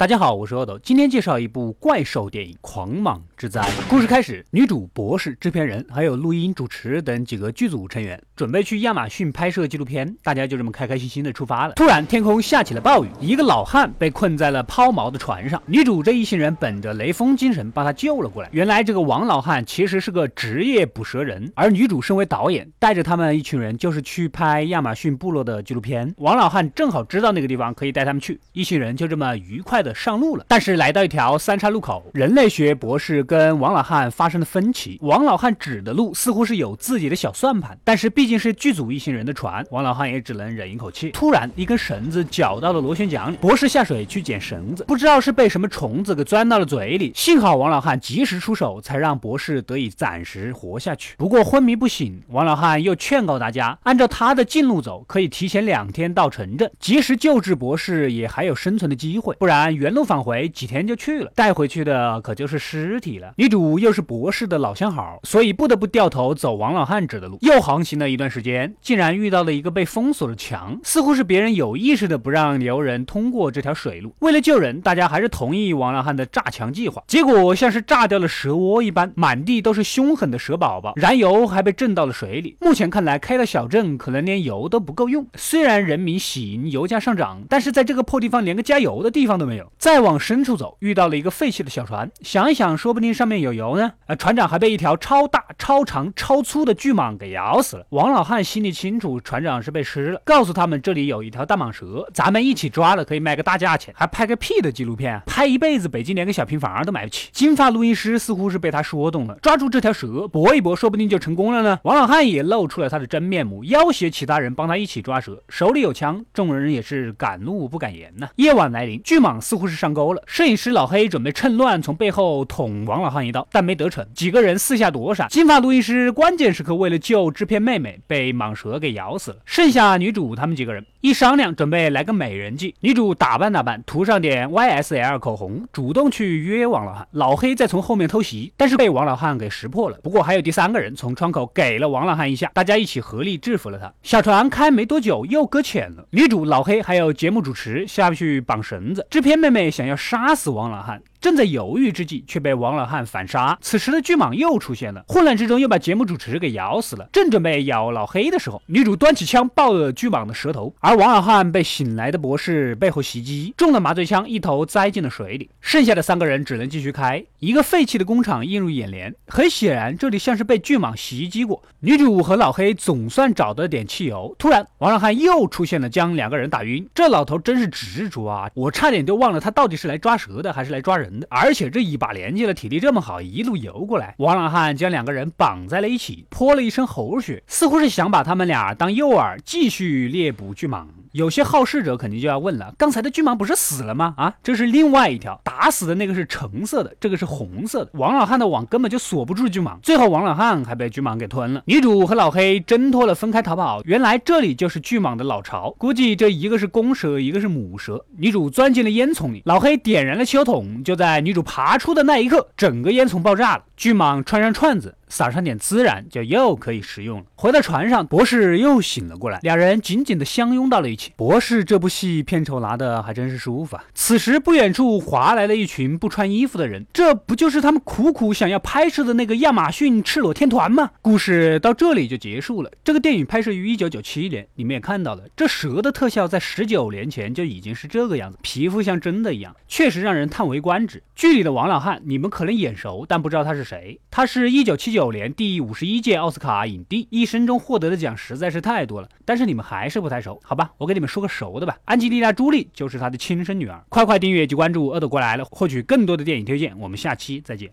大家好，我是阿斗，今天介绍一部怪兽电影《狂蟒之灾》。故事开始，女主、博士、制片人还有录音、主持等几个剧组成员准备去亚马逊拍摄纪录片，大家就这么开开心心的出发了。突然，天空下起了暴雨，一个老汉被困在了抛锚的船上。女主这一行人本着雷锋精神，把他救了过来。原来这个王老汉其实是个职业捕蛇人，而女主身为导演，带着他们一群人就是去拍亚马逊部落的纪录片。王老汉正好知道那个地方可以带他们去，一行人就这么愉快的。上路了，但是来到一条三岔路口，人类学博士跟王老汉发生了分歧。王老汉指的路似乎是有自己的小算盘，但是毕竟是剧组一行人的船，王老汉也只能忍一口气。突然，一根绳子绞到了螺旋桨里，博士下水去捡绳子，不知道是被什么虫子给钻到了嘴里。幸好王老汉及时出手，才让博士得以暂时活下去。不过昏迷不醒，王老汉又劝告大家，按照他的近路走，可以提前两天到城镇，及时救治博士，也还有生存的机会。不然。原路返回几天就去了，带回去的可就是尸体了。女主又是博士的老相好，所以不得不掉头走王老汉指的路。又航行了一段时间，竟然遇到了一个被封锁的墙，似乎是别人有意识的不让游人通过这条水路。为了救人，大家还是同意王老汉的炸墙计划。结果像是炸掉了蛇窝一般，满地都是凶狠的蛇宝宝，燃油还被震到了水里。目前看来，开到小镇可能连油都不够用。虽然人民喜迎油价上涨，但是在这个破地方连个加油的地方都没有。再往深处走，遇到了一个废弃的小船。想一想，说不定上面有油呢。呃，船长还被一条超大、超长、超粗的巨蟒给咬死了。王老汉心里清楚，船长是被吃了。告诉他们，这里有一条大蟒蛇，咱们一起抓了，可以卖个大价钱。还拍个屁的纪录片，拍一辈子，北京连个小平房都买不起。金发录音师似乎是被他说动了，抓住这条蛇，搏一搏，说不定就成功了呢。王老汉也露出了他的真面目，要挟其他人帮他一起抓蛇，手里有枪，众人也是敢怒不敢言呐。夜晚来临，巨蟒似乎。是上钩了，摄影师老黑准备趁乱从背后捅王老汉一刀，但没得逞，几个人四下躲闪。金发录音师关键时刻为了救制片妹妹，被蟒蛇给咬死了。剩下女主他们几个人一商量，准备来个美人计。女主打扮打扮，涂上点 YSL 口红，主动去约王老汉。老黑再从后面偷袭，但是被王老汉给识破了。不过还有第三个人从窗口给了王老汉一下，大家一起合力制服了他。小船开没多久又搁浅了，女主老黑还有节目主持下不去绑绳子，制片妹妹。想要杀死王老汉。正在犹豫之际，却被王老汉反杀。此时的巨蟒又出现了，混乱之中又把节目主持给咬死了。正准备咬老黑的时候，女主端起枪爆了巨蟒的舌头，而王老汉被醒来的博士背后袭击，中了麻醉枪，一头栽进了水里。剩下的三个人只能继续开。一个废弃的工厂映入眼帘，很显然这里像是被巨蟒袭击过。女主和老黑总算找到了点汽油。突然，王老汉又出现了，将两个人打晕。这老头真是执着啊！我差点就忘了他到底是来抓蛇的还是来抓人。而且这一把年纪了，体力这么好，一路游过来。王老汉将两个人绑在了一起，泼了一身猴血，似乎是想把他们俩当诱饵，继续猎捕巨蟒。有些好事者肯定就要问了：刚才的巨蟒不是死了吗？啊，这是另外一条，打死的那个是橙色的，这个是红色的。王老汉的网根本就锁不住巨蟒，最后王老汉还被巨蟒给吞了。女主和老黑挣脱了，分开逃跑。原来这里就是巨蟒的老巢，估计这一个是公蛇，一个是母蛇。女主钻进了烟囱里，老黑点燃了汽油桶，就在女主爬出的那一刻，整个烟囱爆炸了，巨蟒穿上串子。撒上点孜然，就又可以食用了。回到船上，博士又醒了过来，两人紧紧的相拥到了一起。博士这部戏片酬拿的还真是舒服啊。此时不远处划来了一群不穿衣服的人，这不就是他们苦苦想要拍摄的那个亚马逊赤裸天团吗？故事到这里就结束了。这个电影拍摄于一九九七年，你们也看到了，这蛇的特效在十九年前就已经是这个样子，皮肤像真的一样，确实让人叹为观止。剧里的王老汉，你们可能眼熟，但不知道他是谁。他是一九七九。九年第五十一届奥斯卡影帝，一生中获得的奖实在是太多了，但是你们还是不太熟，好吧？我给你们说个熟的吧，安吉丽娜·朱莉就是他的亲生女儿。快快订阅及关注“恶斗过来了”，获取更多的电影推荐。我们下期再见。